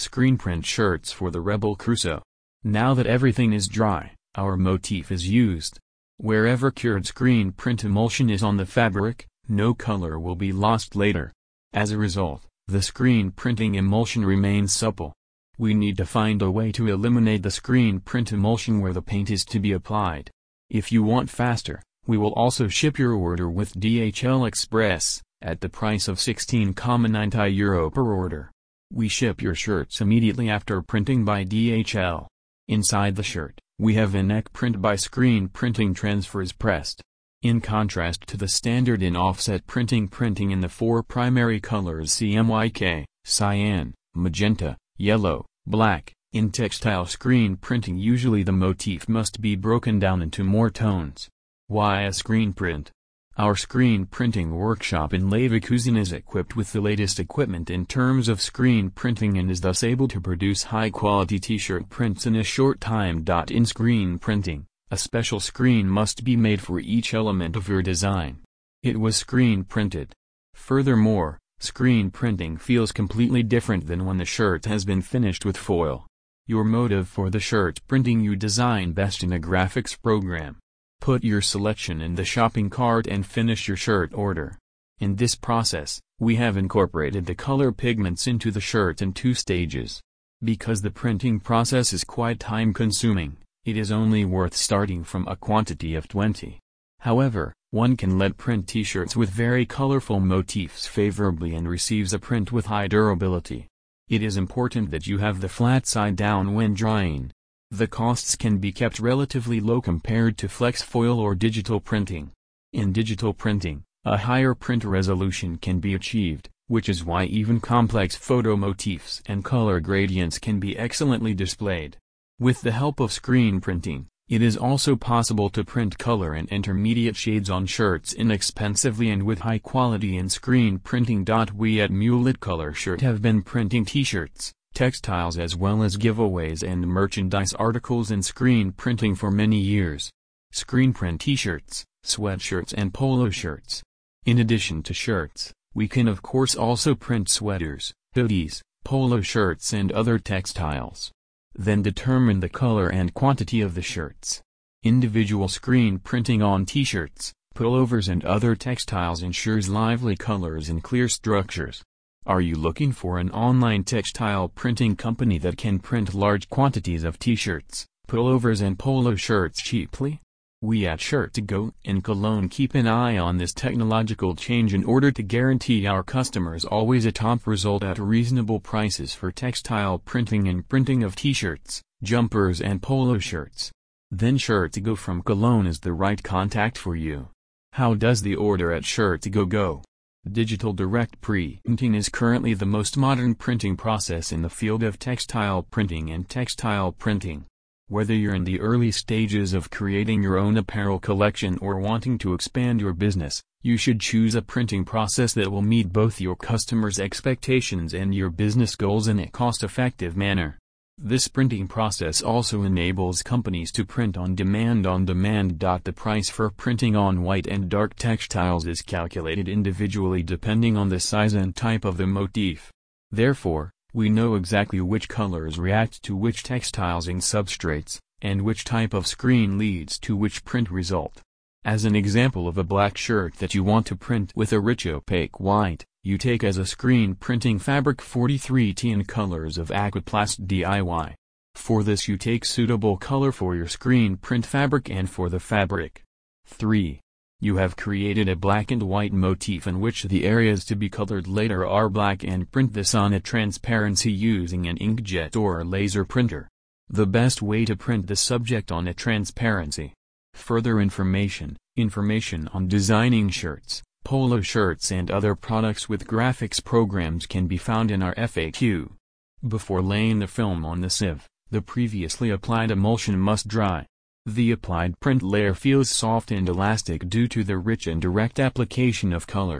Screen print shirts for the Rebel Crew. Now that everything is dry, our motif is used. Wherever cured screen print emulsion is on the fabric, no color will be lost later. As a result, the screen printing emulsion remains supple. We need to find a way to eliminate the screen print emulsion where the paint is to be applied. If you want faster, we will also ship your order with DHL Express, at the price of 16,90 euro per order. We ship your shirts immediately after printing by DHL. Inside the shirt, we have a neck print by screen printing transfers pressed. In contrast to the standard in offset printing printing in the four primary colors CMYK, cyan, magenta, yellow, black, in textile screen printing usually the motif must be broken down into more tones. Why a screen print? Our screen printing workshop in Leverkusen is equipped with the latest equipment in terms of screen printing and is thus able to produce high-quality t-shirt prints in a short time. In screen printing, a special screen must be made for each element of your design. It was screen printed. Furthermore, screen printing feels completely different than when the shirt has been finished with foil. Your motive for the shirt printing you design best in a graphics program. Put your selection in the shopping cart and finish your shirt order. In this process, we have incorporated the color pigments into the shirt in two stages. Because the printing process is quite time-consuming, it is only worth starting from a quantity of 20. However, one can let print t-shirts with very colorful motifs favorably and receives a print with high durability. It is important that you have the flat side down when drying. The costs can be kept relatively low compared to flex foil or digital printing. In digital printing, a higher print resolution can be achieved, which is why even complex photo motifs and color gradients can be excellently displayed. With the help of screen printing, it is also possible to print color and intermediate shades on shirts inexpensively and with high quality in screen printing. We at Mulet Color Shirt have been printing t-shirts, textiles as well as giveaways and merchandise articles in screen printing for many years. Screen print t-shirts, sweatshirts and polo shirts. In addition to shirts, we can of course also print sweaters, hoodies, polo shirts and other textiles. Then determine the color and quantity of the shirts. Individual screen printing on t-shirts, pullovers and other textiles ensures lively colors and clear structures. Are you looking for an online textile printing company that can print large quantities of t-shirts, pullovers and polo shirts cheaply? We at Shirt2Go in Cologne keep an eye on this technological change in order to guarantee our customers always a top result at reasonable prices for textile printing and printing of t-shirts, jumpers and polo shirts. Then Shirt2Go from Cologne is the right contact for you. How does the order at Shirt2Go go? Digital direct printing is currently the most modern printing process in the field of textile printing and textile printing. Whether you're in the early stages of creating your own apparel collection or wanting to expand your business, you should choose a printing process that will meet both your customers' expectations and your business goals in a cost-effective manner. This printing process also enables companies to print on demand on demand. The price for printing on white and dark textiles is calculated individually depending on the size and type of the motif. Therefore, we know exactly which colors react to which textiles and substrates, and which type of screen leads to which print result. As an example of a black shirt that you want to print with a rich opaque white, you take as a screen printing fabric 43T in colors of Aquaplast DIY. For this you take suitable color for your screen print fabric and for the fabric. 3. You have created a black and white motif in which the areas to be colored later are black and print this on a transparency using an inkjet or laser printer. The best way to print the subject on a transparency. Further information, information on designing shirts, Polo shirts and other products with graphics programs can be found in our FAQ. Before laying the film on the sieve, the previously applied emulsion must dry. The applied print layer feels soft and elastic due to the rich and direct application of color.